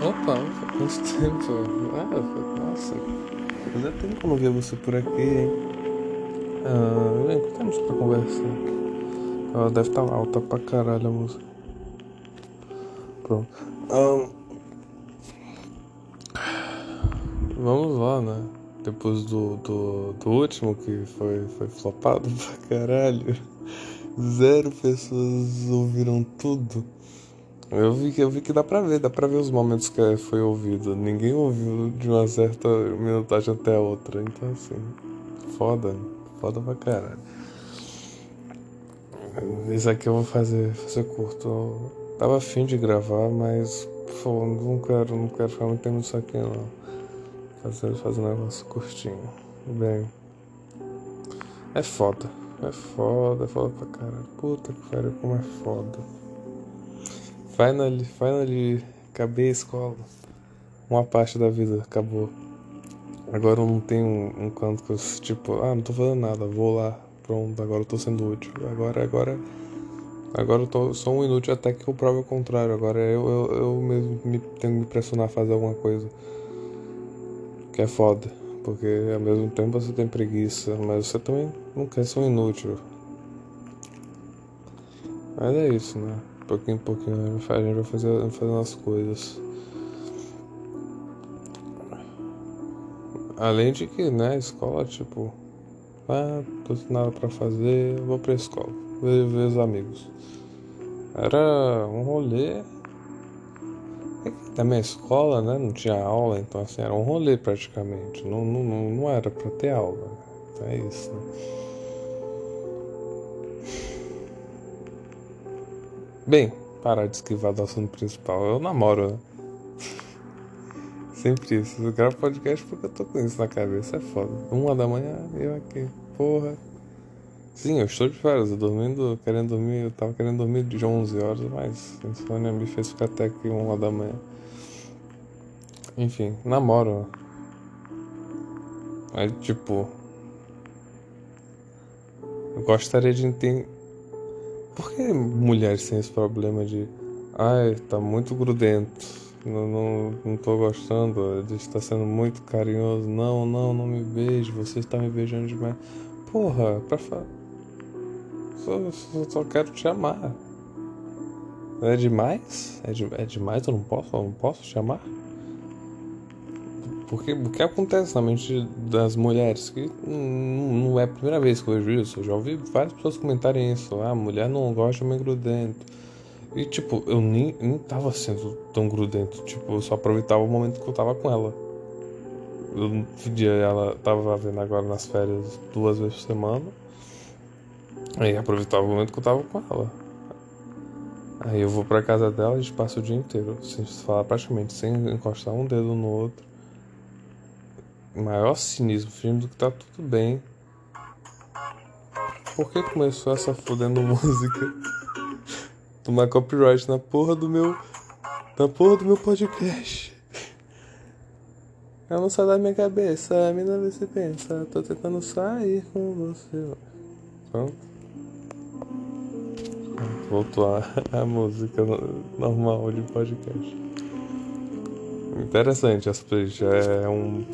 Opa, quanto tempo? Ah, nossa, fazia tempo que eu não via você por aqui, hein? Ah, que temos pra conversar? Ela deve estar tá alta pra caralho a música. Pronto. Um, vamos lá, né? Depois do, do, do último que foi, foi flopado pra caralho. Zero pessoas ouviram tudo. Eu vi, eu vi que dá pra ver, dá pra ver os momentos que foi ouvido. Ninguém ouviu de uma certa minutagem até a outra. Então, assim, foda, foda pra caralho. Isso aqui eu vou fazer, fazer curto. Eu tava afim de gravar, mas pô, não quero, não quero ficar muito tempo nisso aqui não. Fazer, fazer um negócio curtinho. Bem. É foda. É foda, é foda pra caralho. Puta que pariu, como é foda. Finally, finally, acabei a escola. Uma parte da vida acabou. Agora eu não tenho um, canto que eu, tipo, ah, não tô fazendo nada, vou lá, pronto, agora eu tô sendo útil. Agora, agora, agora eu tô, sou um inútil até que eu prove o contrário. Agora eu, eu, eu mesmo me, tenho que me pressionar a fazer alguma coisa. Que é foda, porque ao mesmo tempo você tem preguiça, mas você também não quer ser um inútil. Mas é isso, né? Pouquinho em pouquinho a gente vai fazer, fazendo as coisas. Além de que, né, escola, tipo, ah, tô sem nada pra fazer, vou pra escola, ver, ver os amigos. Era um rolê. Também a escola, né, não tinha aula, então assim, era um rolê praticamente. Não, não, não era pra ter aula. Então é isso, né? Bem, parar de esquivar do assunto principal. Eu namoro, né? Sempre isso. Eu gravo podcast porque eu tô com isso na cabeça. É foda. Uma da manhã, eu aqui. Porra. Sim, eu estou de férias. Eu dormindo, querendo dormir. Eu tava querendo dormir de 11 horas, mas a insônia me fez ficar até aqui uma da manhã. Enfim, namoro. Aí, tipo. Eu gostaria de entender por que mulheres têm esse problema de. Ai, tá muito grudento. Não, não, não tô gostando. Ele está sendo muito carinhoso. Não, não, não me vejo. Você está me beijando demais. Porra, pra falar. Só, só, só, quero te amar. É demais? É, de, é demais? Eu não posso? Eu não posso te amar? Porque o que acontece na mente das mulheres? Que não é a primeira vez que eu vejo isso. Eu já ouvi várias pessoas comentarem isso. Ah, mulher não gosta de homem grudento. E tipo, eu nem, nem tava sendo tão grudento. Tipo, eu só aproveitava o momento que eu tava com ela. Eu pedia ela, tava vendo agora nas férias duas vezes por semana. Aí aproveitava o momento que eu tava com ela. Aí eu vou pra casa dela e a gente passa o dia inteiro, sem falar praticamente, sem encostar um dedo no outro maior cinismo, fingindo que tá tudo bem. Por que começou essa fodendo música? Tomar copyright na porra do meu. Na porra do meu podcast. Ela não sai da minha cabeça, a mina vê se pensa. Tô tentando sair com você. Pronto. Voltou a, a música normal de podcast. Interessante essa playlist. É um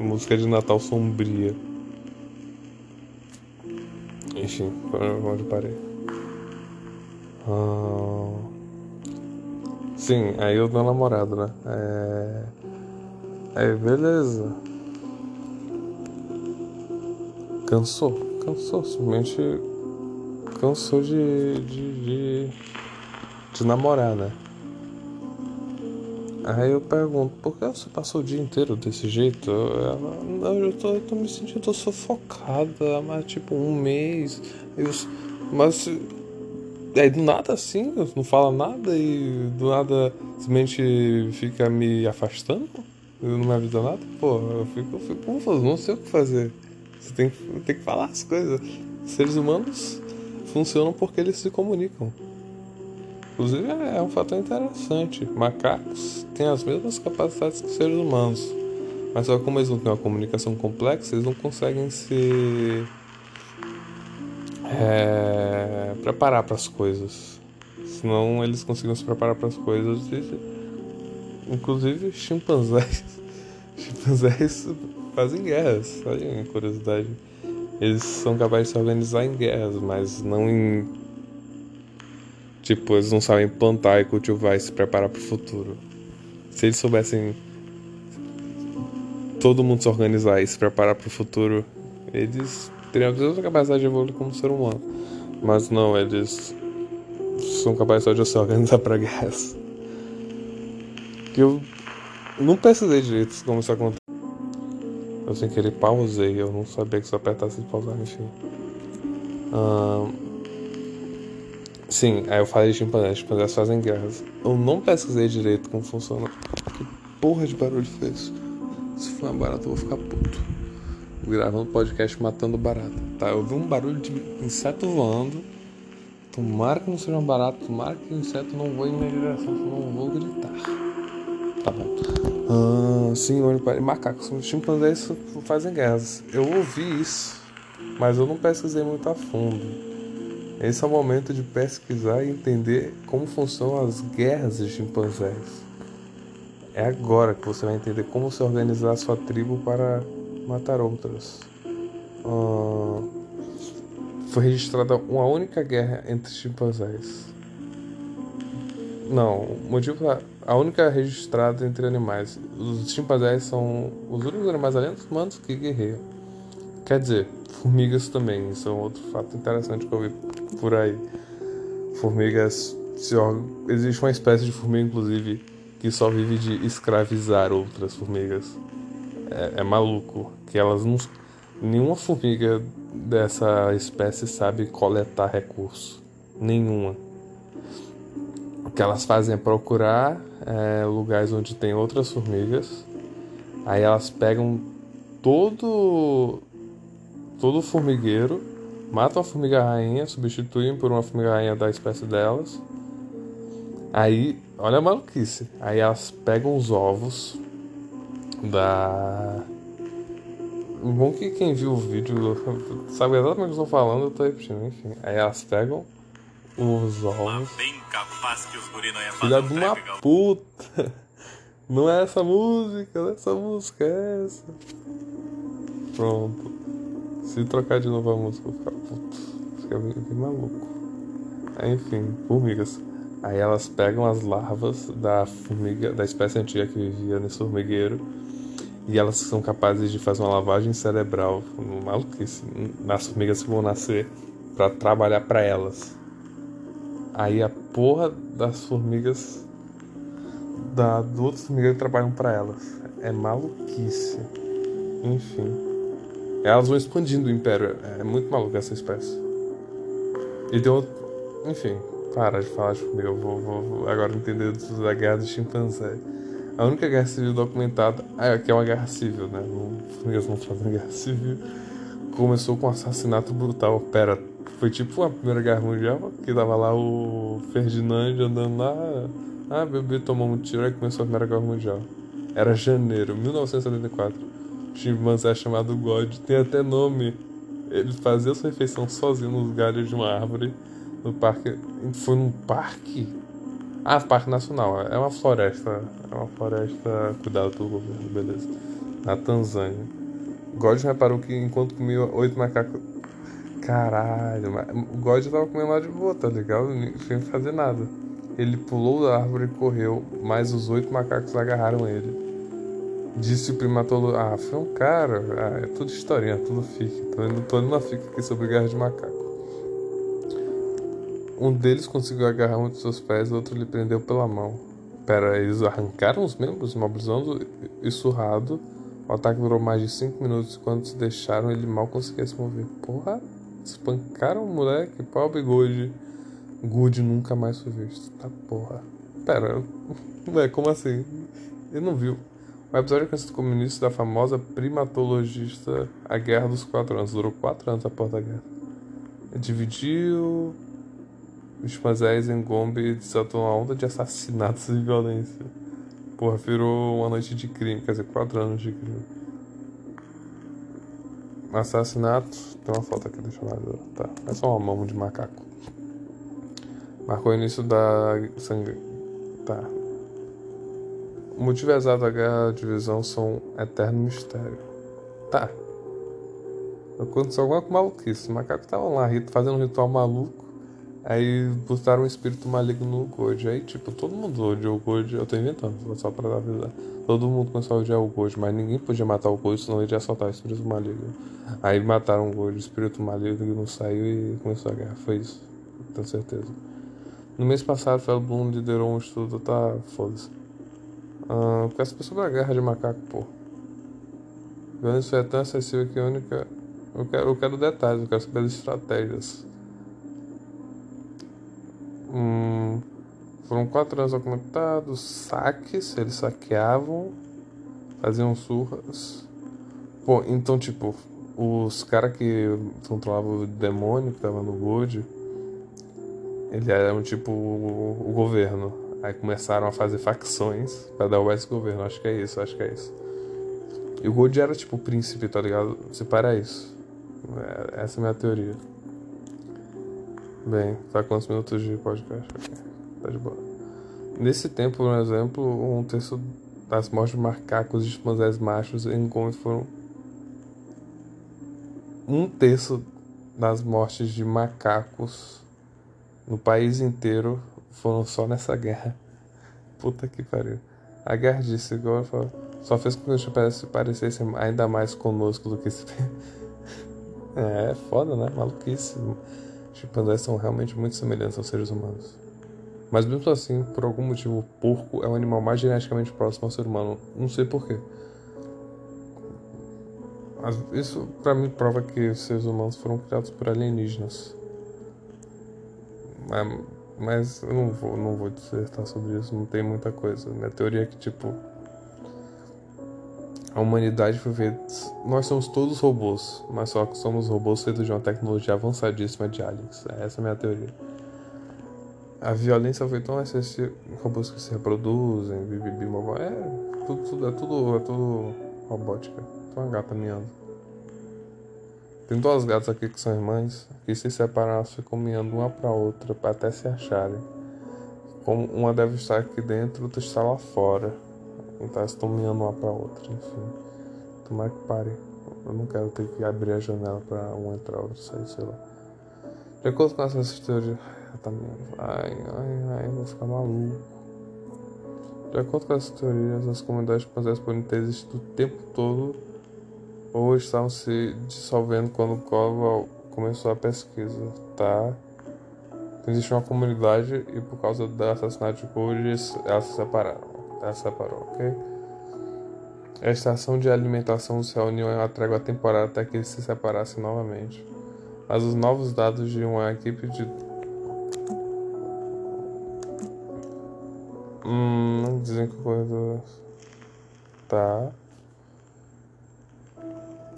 Música de Natal sombria. Enfim, onde parei? Ah, sim, aí o meu namorado, né? É. Aí, beleza. Cansou, cansou, simplesmente cansou de, de, de, de namorar, né? Aí eu pergunto, por que você passou o dia inteiro desse jeito? Ela, eu tô, eu tô me sentindo sufocada, mas tipo um mês. Eu, mas aí do nada assim, não fala nada e do nada simplesmente fica me afastando? Eu não me avisa nada? Pô, eu fico, eu fico confuso, não sei o que fazer. Você tem, tem que falar as coisas. Seres humanos funcionam porque eles se comunicam. Inclusive é um fator interessante. Macacos têm as mesmas capacidades que seres humanos. Mas só como eles não têm uma comunicação complexa, eles não conseguem se é, preparar para as coisas. Senão eles conseguem se preparar para as coisas Inclusive chimpanzés. Chimpanzés fazem guerras, olha curiosidade. Eles são capazes de se organizar em guerras, mas não em. Tipo, eles não sabem plantar e cultivar e se preparar para o futuro. Se eles soubessem todo mundo se organizar e se preparar para o futuro, eles teriam a mesma capacidade de evoluir como ser humano. Mas não, eles são capazes só de se organizar para guerras. Que eu não pesquisei direito como isso acontece. Eu sem querer pausei, eu não sabia que se apertasse de pausar, enfim. Sim, aí eu falei de chimpanzés, chimpanzés fazem guerras. Eu não pesquisei direito como funciona. Que porra de barulho foi isso? Se for uma barata, eu vou ficar puto. Gravando podcast matando barata. Tá, eu vi um barulho de inseto voando. Tomara que não seja um barato, tomara que o inseto não voe em minha direção, senão eu vou gritar. Tá bom. Ah, sim, olho para macacos. Os chimpanzés fazem guerras. Eu ouvi isso, mas eu não pesquisei muito a fundo. Esse é o momento de pesquisar e entender como funcionam as guerras de chimpanzés. É agora que você vai entender como se organizar a sua tribo para matar outras. Foi registrada uma única guerra entre chimpanzés. Não, motivo a única registrada entre animais. Os chimpanzés são os únicos animais além dos humanos que guerreiam. Quer dizer, formigas também, isso é um outro fato interessante que eu vi por aí. Formigas. Se, existe uma espécie de formiga, inclusive, que só vive de escravizar outras formigas. É, é maluco. Que elas não. Nenhuma formiga dessa espécie sabe coletar recurso. Nenhuma. O que elas fazem é procurar é, lugares onde tem outras formigas. Aí elas pegam todo todo formigueiro, matam a formiga rainha, substituem por uma formiga rainha da espécie delas. Aí, olha a maluquice. Aí elas pegam os ovos da. Bom que quem viu o vídeo sabe exatamente o que eu estou falando, eu tô repetindo, enfim. Aí elas pegam os ovos. Filha de uma puta! Não é essa música, não é essa música, é essa. Pronto. Se trocar de novo a música, eu ficar puto. Fica bem, bem maluco. Enfim, formigas. Aí elas pegam as larvas da formiga, da espécie antiga que vivia nesse formigueiro, e elas são capazes de fazer uma lavagem cerebral, maluquice, nas formigas que vão nascer, para trabalhar para elas. Aí a porra das formigas da do outro formigueiro trabalham para elas. É maluquice. Enfim. Elas vão expandindo o império. É muito maluco essa espécie. E outro. Enfim, para de falar de formiga. Eu vou, vou, vou agora entender da guerra do chimpanzé. A única guerra civil documentada. É, que é uma guerra civil, né? Formigas não fazem guerra civil. Começou com um assassinato brutal. Pera, foi tipo a Primeira Guerra Mundial, que tava lá o Ferdinand andando lá. Ah, bebê tomou um tiro e começou a Primeira Guerra Mundial. Era janeiro, 1974. O chimpanzé chamado God tem até nome. Ele fazia sua refeição sozinho nos galhos de uma árvore no parque. Foi num parque? Ah, Parque Nacional. É uma floresta. É uma floresta cuidada pelo governo, beleza. Na Tanzânia. God reparou que enquanto comia oito macacos Caralho, o God tava comendo lá de boa, tá ligado? Tinha que fazer nada. Ele pulou da árvore e correu, mas os oito macacos agarraram ele. Disse o primatolo. Ah, foi um cara. Ah, é tudo historinha, tudo fique. Tô indo, tô indo na fica aqui sobre guerra de macaco. Um deles conseguiu agarrar um de seus pés, o outro lhe prendeu pela mão. Pera, eles arrancaram os membros, imobilizando e surrado. O ataque durou mais de cinco minutos e quando se deixaram, ele mal conseguia se mover. Porra! Espancaram o moleque, pau bigode. Good nunca mais foi visto. Tá porra. Pera, ué, como assim? Ele não viu. O episódio é conhecido como início da famosa primatologista A Guerra dos Quatro Anos. Durou quatro anos após a guerra. Dividiu os chimpanzés em Gombe e desatou uma onda de assassinatos e violência. Porra, virou uma noite de crime, quer dizer, quatro anos de crime. Assassinato. Tem uma foto aqui, deixa eu ver. Tá. É só uma mão de macaco. Marcou o início da sangue. Tá. O motivo exato da guerra de divisão são um eterno mistério. Tá. Aconteceu alguma maluquice. Os macacos estavam lá fazendo um ritual maluco. Aí botaram um espírito maligno no Gold. Aí, tipo, todo mundo odiou o Gold. Eu tô inventando, só pra avisar. Todo mundo começou a odiar o Gold, mas ninguém podia matar o Gold, senão ele ia soltar o espírito maligno. Aí mataram o Gold, o espírito maligno não saiu e começou a guerra. Foi isso, tenho certeza. No mês passado, Fel Bloom liderou um estudo, tá? Foda-se. Uh, porque essa pessoa da guerra de macaco, pô. Violência é tão acessível que única. Eu quero, eu quero detalhes, eu quero saber as estratégias. Hum, foram quatro anos documentados, saques, eles saqueavam, faziam surras. Pô, então, tipo, os caras que controlavam o demônio que tava no Gold, eles eram tipo o, o governo. Aí começaram a fazer facções para derrubar esse governo. Acho que é isso, acho que é isso. E o Gold era tipo o príncipe, tá ligado? Separa isso. É, essa é a minha teoria. Bem, tá quantos minutos de podcast? Tá de boa. Nesse tempo, por exemplo, um terço das mortes de macacos e chimpanzés machos em Congo foram. Um terço das mortes de macacos no país inteiro foram só nessa guerra. Puta que pariu. A guerra disse, igual eu falo, só fez com que os chimpanzés parecessem ainda mais conosco do que se. é, é foda, né? Maluquice. Chimpanzés são realmente muito semelhantes aos seres humanos. Mas mesmo assim, por algum motivo, o porco é o animal mais geneticamente próximo ao ser humano. Não sei porquê. Isso para mim prova que os seres humanos foram criados por alienígenas. Mas eu não vou, não vou dissertar sobre isso, não tem muita coisa. Minha teoria é que, tipo, a humanidade foi feita. Nós somos todos robôs, mas só que somos robôs feitos de uma tecnologia avançadíssima de aliens. Essa é a minha teoria. A violência foi tão excessiva. Robôs que se reproduzem, bibibi, É, tudo, tudo, é tudo, é tudo robótica. Tem uma gata miando. Tem duas gatas aqui que são irmãs, que se separaram, ficam miando uma pra outra, até se acharem. Como uma deve estar aqui dentro, outra está lá fora. Então elas estão miando uma pra outra, enfim. Tomara que pare. Eu não quero ter que abrir a janela pra um entrar ou sair, sei lá. De acordo com essa história. Tá miando. Ai, ai, ai, vou ficar maluco. De acordo com essas teorias, as comunidades chimpanzés podem ter existido o tempo todo ou estavam se dissolvendo quando Caldwell começou a pesquisa, tá? Existe uma comunidade e por causa do assassinato de Cody, elas se separaram. Ela separou, ok? A estação de alimentação se reuniu em uma trégua temporária até que eles se separassem novamente. Mas os novos dados de uma equipe de. Hum, dizem que o corredor. Tá.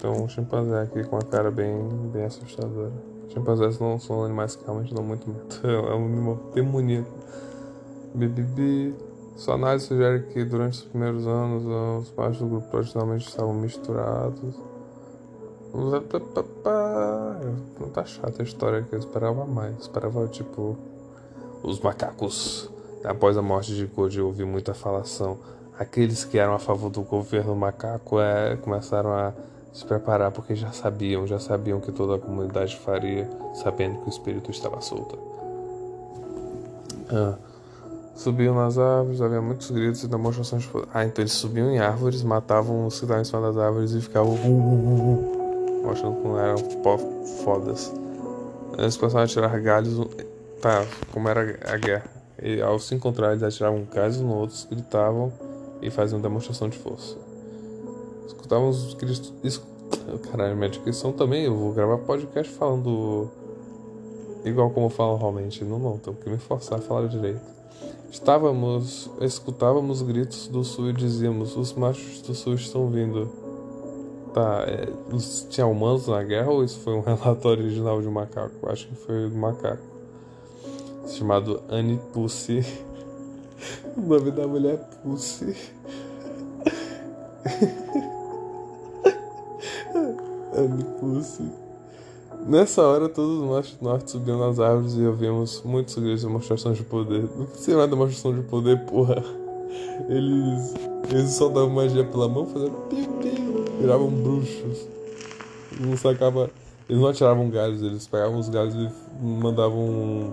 Tem um chimpanzé aqui com a cara bem, bem assustadora. Chimpanzés não são animais que realmente dão muito medo. É um animal demoníaco. Bibibi. Sua análise sugere que durante os primeiros anos os machos do grupo originalmente estavam misturados. Não tá chata a história que eu esperava mais. Eu esperava tipo os macacos. Após a morte de Cody, eu ouvi muita falação. Aqueles que eram a favor do governo macaco é, começaram a se preparar porque já sabiam, já sabiam que toda a comunidade faria, sabendo que o espírito estava solto. Ah. Subiam nas árvores, havia muitos gritos e demonstrações de. Ah, então eles subiam em árvores, matavam os que estavam em cima das árvores e ficavam. mostrando como eram fodas. Eles começaram a tirar galhos. Tá, como era a guerra. E ao se encontrar, eles atiravam galhos no outros, gritavam e faziam demonstração de força. Escutavam os gritos. Caralho, minha descrição também. Eu vou gravar podcast falando. Igual como eu falo realmente. Não, não, tenho que me forçar a falar direito. Estávamos, escutávamos gritos do sul e dizíamos: os machos do sul estão vindo. Tá, é, tinha humanos na guerra ou isso foi um relatório original de um macaco? Acho que foi do macaco. Chamado Annie Pussy. o nome da mulher é Pussy. Pussy. Nessa hora, todos os machos do norte subiam nas árvores e ouvimos muitos gritos de demonstrações de poder. O que será demonstração de poder, porra? eles, eles soltavam magia pela mão, faziam piu-piu, viravam bruxos. Não sacava. Eles não atiravam galhos, eles pegavam os galhos e mandavam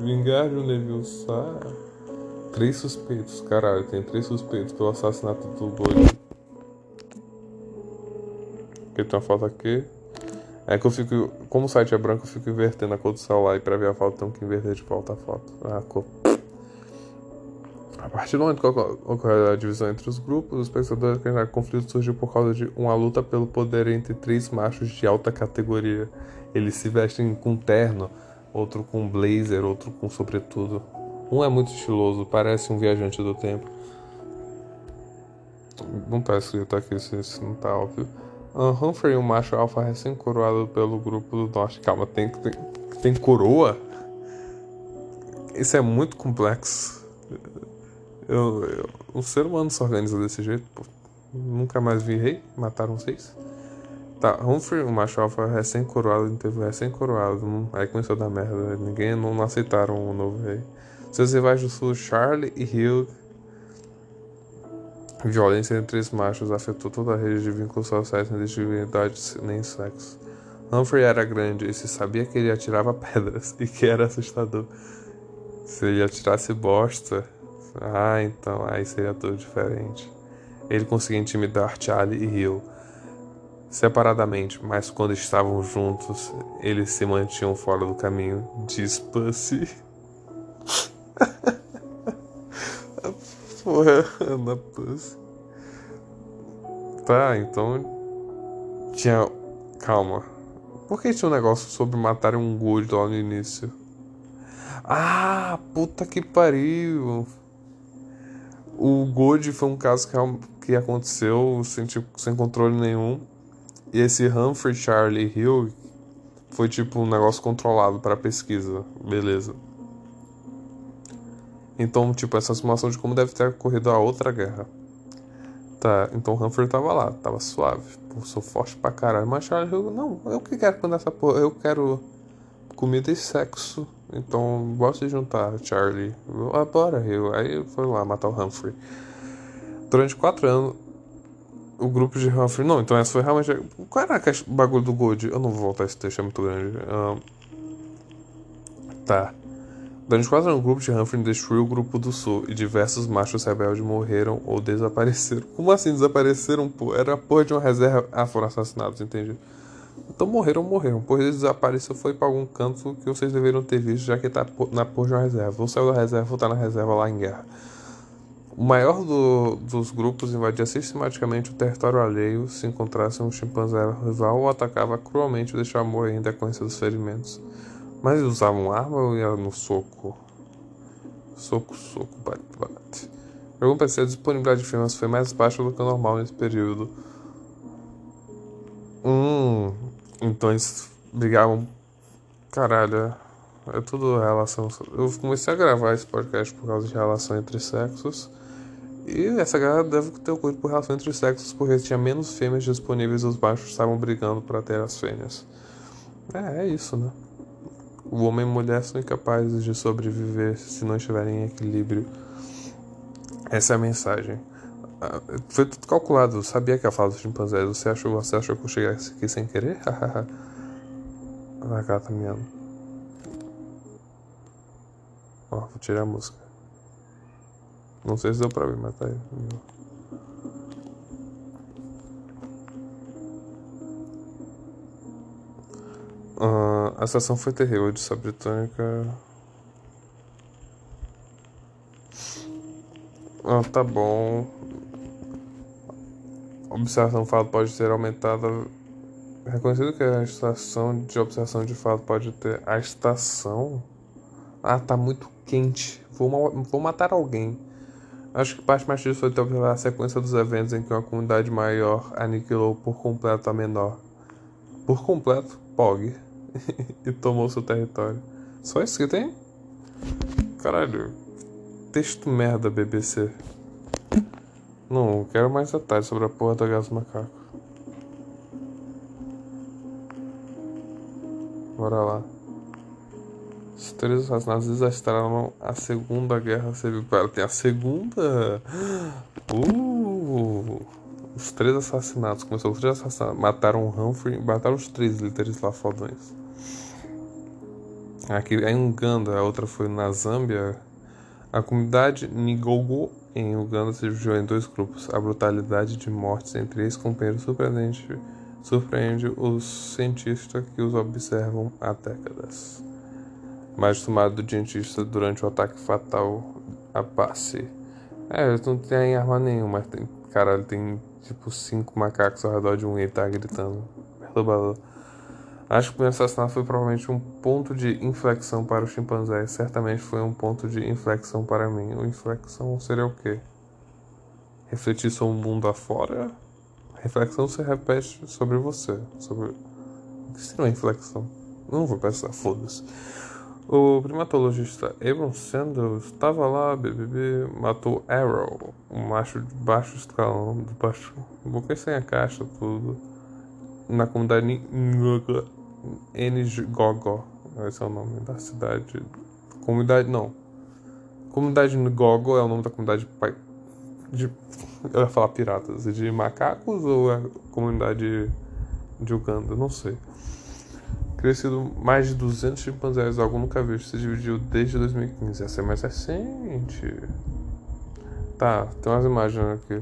vingar de um Leviosa. Três suspeitos, caralho, tem três suspeitos pelo assassinato do Gold. Aqui tem uma foto aqui. É que eu fico. Como o site é branco, eu fico invertendo a cor do celular e pra ver a foto tenho que inverter de volta a foto. A cor. A partir do momento que ocorre a divisão entre os grupos, os pensadores que o conflito surgiu por causa de uma luta pelo poder entre três machos de alta categoria. Eles se vestem com terno, outro com blazer, outro com sobretudo. Um é muito estiloso, parece um viajante do tempo. Não tá escrito aqui se não tá óbvio. Uh, Humphrey, um macho alfa recém-coroado pelo grupo do norte. Calma, tem, tem, tem coroa? Isso é muito complexo. Eu, eu, um ser humano se organiza desse jeito, pô. Nunca mais vi rei, mataram seis. Tá, Humphrey, um macho alfa recém-coroado, teve recém-coroado. Aí começou a dar merda. Ninguém não, não aceitaram o novo rei. Seus rivais do sul, Charlie e Hugh, Violência entre os machos afetou toda a rede de vínculos sociais sem dignidade nem sexo. Humphrey era grande e se sabia que ele atirava pedras e que era assustador. Se ele atirasse bosta, ah, então aí seria tudo diferente. Ele conseguia intimidar Charlie e Hill separadamente, mas quando estavam juntos, eles se mantinham fora do caminho. Diz Pussy. Porra, Ana Pussy. Tá, então. Tinha. Calma. Por que tinha um negócio sobre matar um gordo lá no início? Ah, puta que pariu. O Gold foi um caso que, que aconteceu sem, tipo, sem controle nenhum. E esse Humphrey Charlie Hill foi tipo um negócio controlado para pesquisa. Beleza. Então, tipo, essa simulação de como deve ter ocorrido a outra guerra. Tá, então Humphrey tava lá, tava suave. Pô, sou forte pra caralho. Mas Charlie Hill, não, eu que quero quando essa porra. Eu quero comida e sexo. Então, bora se juntar, Charlie. Ah, bora, Hill. Aí foi lá matar o Humphrey. Durante quatro anos, o grupo de Humphrey. Não, então essa foi realmente. Qual era o bagulho do Gold? Eu não vou voltar esse texto, é muito grande. Um... Tá. Durante quatro anos, o grupo de Humphrey destruiu o grupo do sul e diversos machos rebeldes morreram ou desapareceram. Como assim desapareceram, pô? Era a porra de uma reserva. Ah, foram assassinados, entendi. Então morreram, morreram. Por eles desapareceu foi para algum canto que vocês deveriam ter visto, já que tá na porra de uma reserva. Ou saiu da reserva ou tá na reserva lá em guerra. O maior do, dos grupos invadia sistematicamente o território alheio se encontrasse um chimpanzé rival ou atacava cruelmente e deixava morrer em decorrência dos ferimentos. Mas eles usavam arma ou ia no soco? Soco, soco, bate, bate. Eu pensei, a disponibilidade de firmas foi mais baixa do que o normal nesse período. Hum, então eles brigavam. Caralho, é, é tudo relação. Eu comecei a gravar esse podcast por causa de relação entre sexos. E essa guerra deve ter ocorrido por relação entre sexos, porque tinha menos fêmeas disponíveis e os machos estavam brigando para ter as fêmeas. É, é isso, né? O homem e a mulher são incapazes de sobreviver se não estiverem em equilíbrio. Essa é a mensagem. Ah, foi tudo calculado. Eu sabia que ia falar dos chimpanzés. Você achou, você achou que eu chegasse aqui sem querer? a gata miando. Ó, vou tirar a música. Não sei se deu pra ver, mas tá aí. Uh, a estação foi terrível de sua. Ah, tá bom. Observação de fato pode ter aumentado. Reconhecido que a estação de observação de fato pode ter. A estação? Ah, tá muito quente. Vou, vou matar alguém. Acho que parte mais disso foi ter a sequência dos eventos em que uma comunidade maior aniquilou por completo a menor. Por completo, POG. e tomou seu território. Só isso que tem? Caralho. Texto merda, BBC. Não, quero mais detalhes sobre a porra da gás macaco. Bora lá. três assassinatos desastraram a Segunda Guerra Civil. Pera, tem a Segunda. Uh, os três assassinatos. Começou os três assassinatos. Mataram o Humphrey. Mataram os três líderes lá fodões. Aqui em Uganda, a outra foi na Zâmbia. A comunidade Nigogo em Uganda se dividiu em dois grupos. A brutalidade de mortes entre ex-companheiros surpreende, surpreende os cientistas que os observam há décadas. Mais tomado do dentista durante o ataque fatal a passe. É, eles não têm arma nenhuma, mas tem. Caralho, tem tipo cinco macacos ao redor de um e ele tá gritando. Perturbador. Acho que o assassinato foi provavelmente um ponto de inflexão para o chimpanzé. Certamente foi um ponto de inflexão para mim. O inflexão seria o quê? Refletir sobre o mundo afora? Reflexão se repete sobre você. Sobre. O que seria uma inflexão? Não vou pensar, foda-se. O primatologista Abram Sanders estava lá, BBB, matou Arrow, um macho de baixo escalão, de baixo, boca sem a caixa, tudo, na comunidade Ngogo, esse é o nome da cidade. Comunidade, não. Comunidade Ngogo é o nome da comunidade de. Eu ia falar piratas, de macacos ou é comunidade de Uganda? Não sei. Crescido mais de 200 chimpanzés, algo nunca visto, se dividiu desde 2015. Essa é mais recente. Tá, tem umas imagens aqui.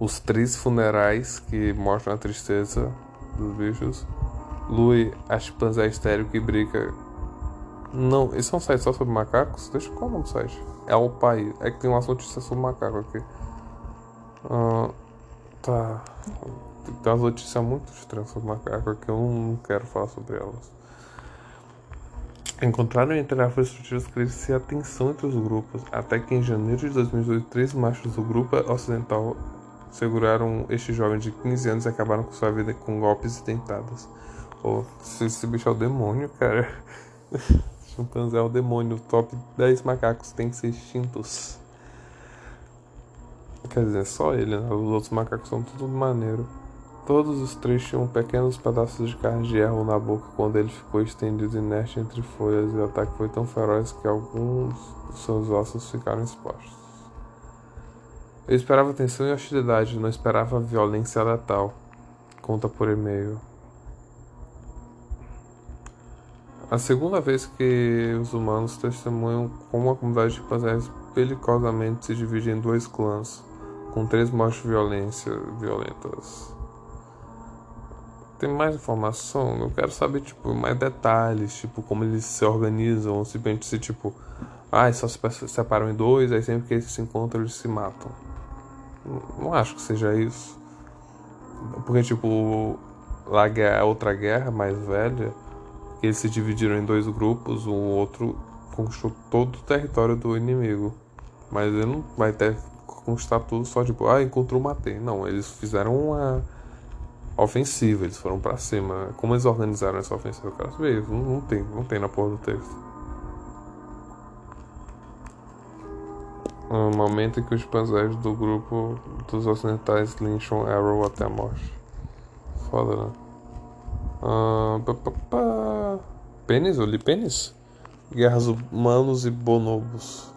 Os três funerais que mostram a tristeza dos bichos. Lui, a chimpanzé estéreo que brinca. Não, esse é um site só sobre macacos? Deixa qual é o nome do site? É o país. É que tem umas notícias sobre macaco aqui. Uh, tá. Tem umas notícias muito estranhas sobre macaco que eu não quero falar sobre elas. Encontraram entre árvores frutíferas crescia a tensão entre os grupos, até que em janeiro de 2018, três machos do grupo ocidental seguraram este jovem de 15 anos e acabaram com sua vida com golpes e tentadas. Oh, esse bicho é o demônio, cara. Chimpanzé é o demônio. Top 10 macacos têm que ser extintos. Quer dizer, só ele, né? Os outros macacos são tudo maneiro. Todos os três tinham pequenos pedaços de carne de erro na boca quando ele ficou estendido inerte entre folhas e o ataque foi tão feroz que alguns dos seus ossos ficaram expostos. Eu esperava atenção e hostilidade, não esperava violência letal. Conta por e-mail. A segunda vez que os humanos testemunham como a comunidade de chimpanzés belicosamente se divide em dois clãs, com três mortes violência, violentas. Tem mais informação? Eu quero saber tipo, mais detalhes, tipo como eles se organizam, ou simplesmente se tipo, ah, só se separam em dois, aí sempre que eles se encontram eles se matam. Não acho que seja isso. Porque, tipo, lá a outra guerra mais velha, eles se dividiram em dois grupos, o outro conquistou todo o território do inimigo. Mas ele não vai ter conquistar tudo só tipo, ah, encontrou, matei. Não, eles fizeram uma ofensiva, eles foram para cima. Como eles organizaram essa ofensiva? Eu quero saber, não, não tem, não tem na porra do texto. Um momento em que os chimpanzés do grupo dos ocidentais lincham Arrow até a morte. Foda, né? Uh, pênis? Eu li pênis? Guerras humanos e bonobos.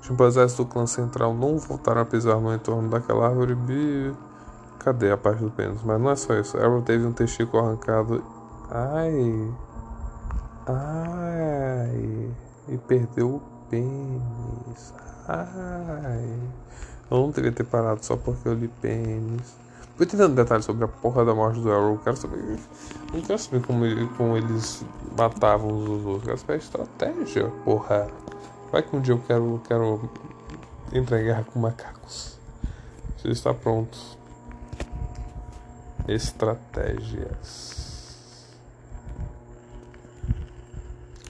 Os chimpanzés do clã central não voltaram a pisar no entorno daquela árvore. Bi... Cadê a parte do pênis? Mas não é só isso. Arrow teve um testículo arrancado. Ai. Ai. E perdeu o pênis. Ai. Eu não teria ter parado só porque eu li pênis. Fui tentando detalhes sobre a porra da morte do Arrow. Eu quero saber. Não quero saber como, como eles matavam uns os outros. Eu quero saber a estratégia, porra. Vai que um dia eu quero, quero entrar em guerra com macacos. Você está pronto. Estratégias.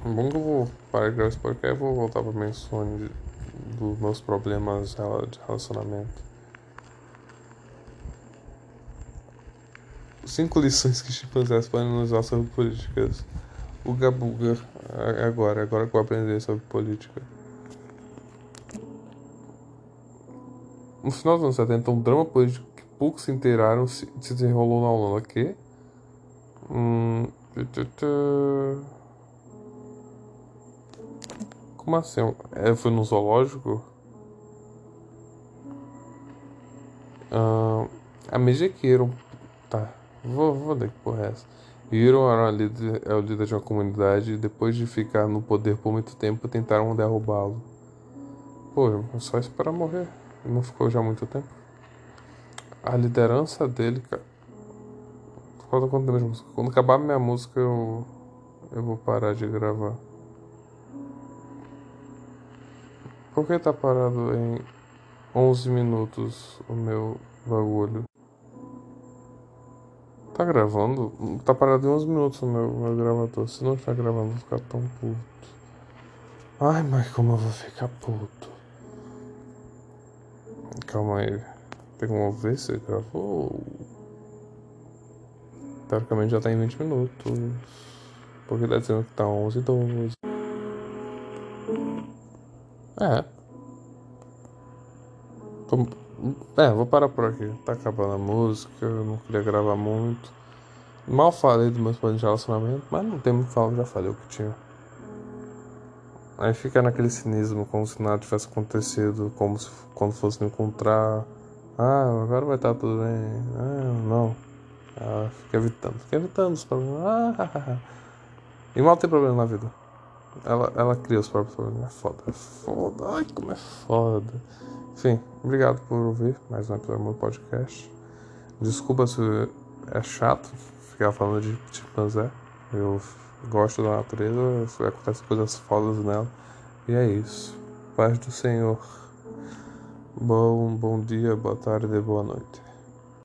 Bom que eu vou parar de gravar esse podcast e vou voltar para sonho dos meus problemas de relacionamento. Cinco lições que chimpanzés podem nos usar sobre políticas. O Gabuga, agora, agora que eu vou aprender sobre política. No final dos anos 70, um drama político que poucos se inteiraram se, se desenrolou na Holanda. Que? Hum, Como assim? É, foi no zoológico? Ah, a Mejequeiro. Tá, vou, vou ler que porra é essa. Hiro era líder, é o líder de uma comunidade e depois de ficar no poder por muito tempo tentaram derrubá-lo. Pô, é só esperar morrer. Não ficou já muito tempo. A liderança dele, cara. Quando, quando acabar minha música eu, eu vou parar de gravar. Por que tá parado em 11 minutos o meu bagulho? Tá gravando? Tá parado em 11 minutos o meu, meu gravador. Se não está gravando, vou ficar tão puto. Ai, mas como eu vou ficar puto. Calma aí. Tem como ver se gravou? Teoricamente já tá em 20 minutos. Porque tá dizendo que tá 11 e 12. É. É, vou parar por aqui. Tá acabando a música, eu não queria gravar muito. Mal falei dos meus planos de relacionamento, mas não tem muito que falar, já falei o que tinha. Aí fica naquele cinismo, como se nada tivesse acontecido, como se quando fosse me encontrar. Ah, agora vai estar tudo bem. Ah, não. Ah, fica evitando, fica evitando os problemas. Ah, e mal tem problema na vida. Ela, ela cria os próprios problemas. É foda, é foda. Ai, como é foda. Enfim, obrigado por ouvir mais um episódio do meu podcast. Desculpa se é chato ficar falando de chimpanzé. Eu gosto da natureza, acontecem coisas fodas nela. E é isso. Paz do Senhor. Bom, bom dia, boa tarde e boa noite.